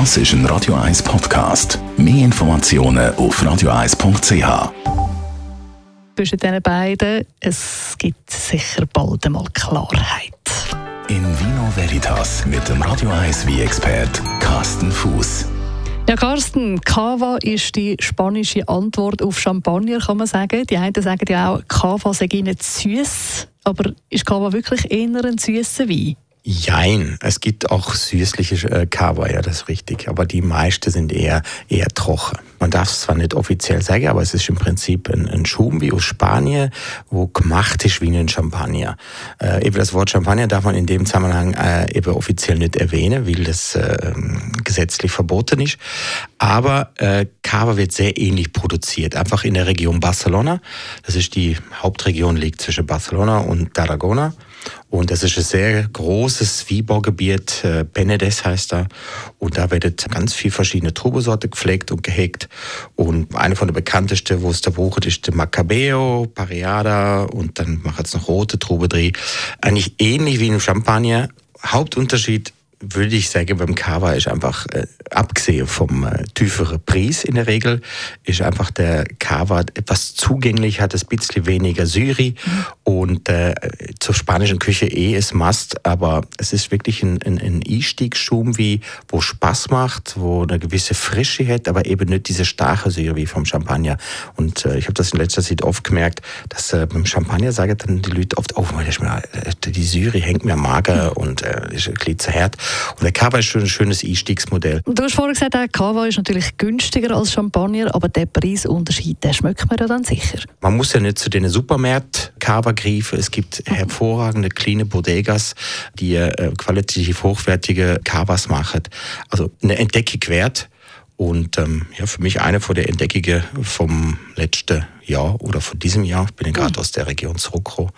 Das ist ein Radio 1 Podcast. Mehr Informationen auf radio1.ch. Zwischen diesen beiden, es gibt sicher bald einmal Klarheit. In Vino Veritas mit dem Radio 1 wie expert Carsten Fuß. Ja, Carsten, Cava ist die spanische Antwort auf Champagner, kann man sagen. Die einen sagen ja auch, Cava sei nicht süß. Aber ist Cava wirklich eher ein süßer Wein? Jein, es gibt auch süßliche äh, Kava, ja, das ist richtig. Aber die meisten sind eher, eher trocken. Man darf es zwar nicht offiziell sagen, aber es ist im Prinzip ein, ein Schum wie aus Spanien, wo gemacht ist wie ein Champagner. Äh, eben das Wort Champagner darf man in dem Zusammenhang äh, eben offiziell nicht erwähnen, weil das äh, gesetzlich verboten ist. Aber äh, Cava wird sehr ähnlich produziert, einfach in der Region Barcelona. Das ist die Hauptregion, liegt zwischen Barcelona und Tarragona. Und das ist ein sehr großes Wiebergebiet, äh, Benedes heißt da. Und da werden ganz viele verschiedene Trubesorte gepflegt und gehegt. Und eine von der bekanntesten, wo es da braucht, ist der Macabeo, Pareada und dann macht es noch rote Trube. Eigentlich ähnlich wie im Champagner. Hauptunterschied würde ich sagen, beim Cava ist einfach, äh, abgesehen vom äh, tieferen Preis in der Regel, ist einfach der Cava etwas zugänglich, hat ein bisschen weniger Syri mhm. Und äh, zur spanischen Küche eh ist Must, aber es ist wirklich ein, ein, ein Einstiegsschum, wie, wo Spaß macht, wo eine gewisse Frische hat, aber eben nicht diese starke Syri wie vom Champagner. Und äh, ich habe das in letzter Zeit oft gemerkt, dass äh, beim Champagner sagen dann die Leute oft, oh, äh, die Syri hängt mir mager mhm. und äh, ist ein bisschen zu hart. Und der Cava ist schon ein schönes Einstiegsmodell. Du hast vorhin gesagt, der Cava ist natürlich günstiger als Champagner, aber der Preisunterschied, den schmeckt man ja dann sicher. Man muss ja nicht zu den Supermärkten Cava greifen. Es gibt hervorragende kleine Bodegas, die äh, qualitativ hochwertige Cavas machen. Also eine Entdeckung wert. Und ähm, ja, für mich eine von der Entdeckungen vom letzten Jahr oder von diesem Jahr, ich bin ja gerade mhm. aus der Region zurückgekommen,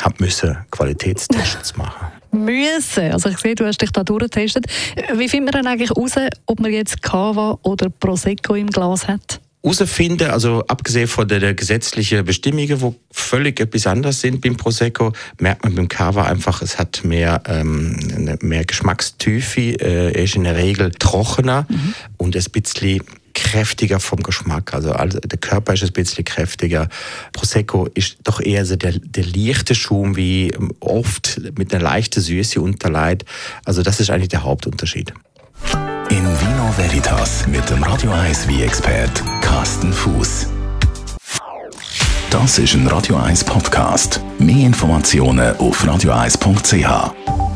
habe müssen Qualitätstests machen müssen. Also ich sehe, du hast dich da durchgetestet. Wie findet man dann eigentlich raus, ob man jetzt Cava oder Prosecco im Glas hat? Herausfinden, also abgesehen von der, der gesetzlichen Bestimmungen, wo völlig etwas anders sind beim Prosecco, merkt man beim Cava einfach, es hat mehr, ähm, mehr Geschmackstiefe, äh, ist in der Regel trockener mhm. und ist ein bisschen kräftiger vom Geschmack. Also, also der Körper ist ein bisschen kräftiger. Prosecco ist doch eher so der, der leichte Schum, wie oft mit einer leichten Süße unterleit. Also das ist eigentlich der Hauptunterschied. In Vino Veritas mit dem Radio 1 wie expert Carsten Fuß. Das ist ein Radio 1 Podcast. Mehr Informationen auf radio1.ch.